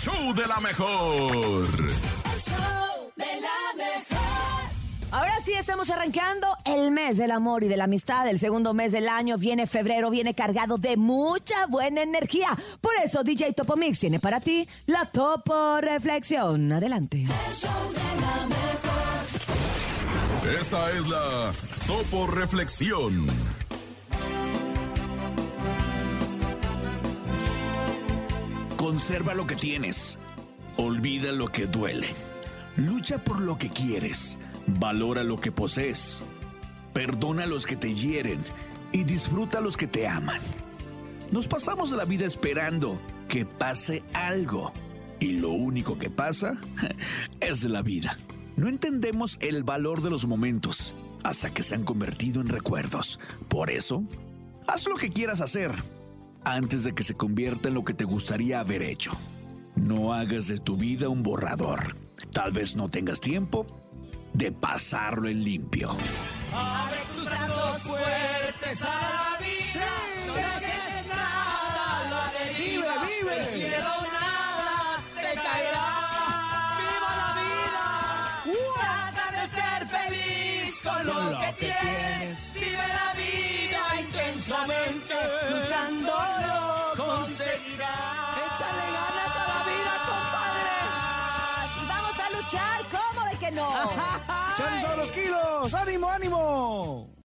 show de la mejor. El show de la mejor. Ahora sí estamos arrancando el mes del amor y de la amistad. El segundo mes del año viene febrero, viene cargado de mucha buena energía. Por eso DJ Topo Mix tiene para ti la Topo Reflexión. Adelante. El show de la mejor. Esta es la Topo Reflexión. Conserva lo que tienes. Olvida lo que duele. Lucha por lo que quieres. Valora lo que posees. Perdona a los que te hieren y disfruta a los que te aman. Nos pasamos la vida esperando que pase algo. Y lo único que pasa es la vida. No entendemos el valor de los momentos hasta que se han convertido en recuerdos. Por eso, haz lo que quieras hacer antes de que se convierta en lo que te gustaría haber hecho. No hagas de tu vida un borrador. Tal vez no tengas tiempo de pasarlo en limpio. Abre tus brazos fuertes a la vida. No dejes nada a la deriva. Vive, vive. El cielo nada te caerá. Viva la vida. Trata de ser feliz con lo, Con lo que, que tienes. Vive la vida intensamente. Luchar, ¿cómo de que no? compadre. ¡Echan todos los kilos! ¡Ánimo, ánimo!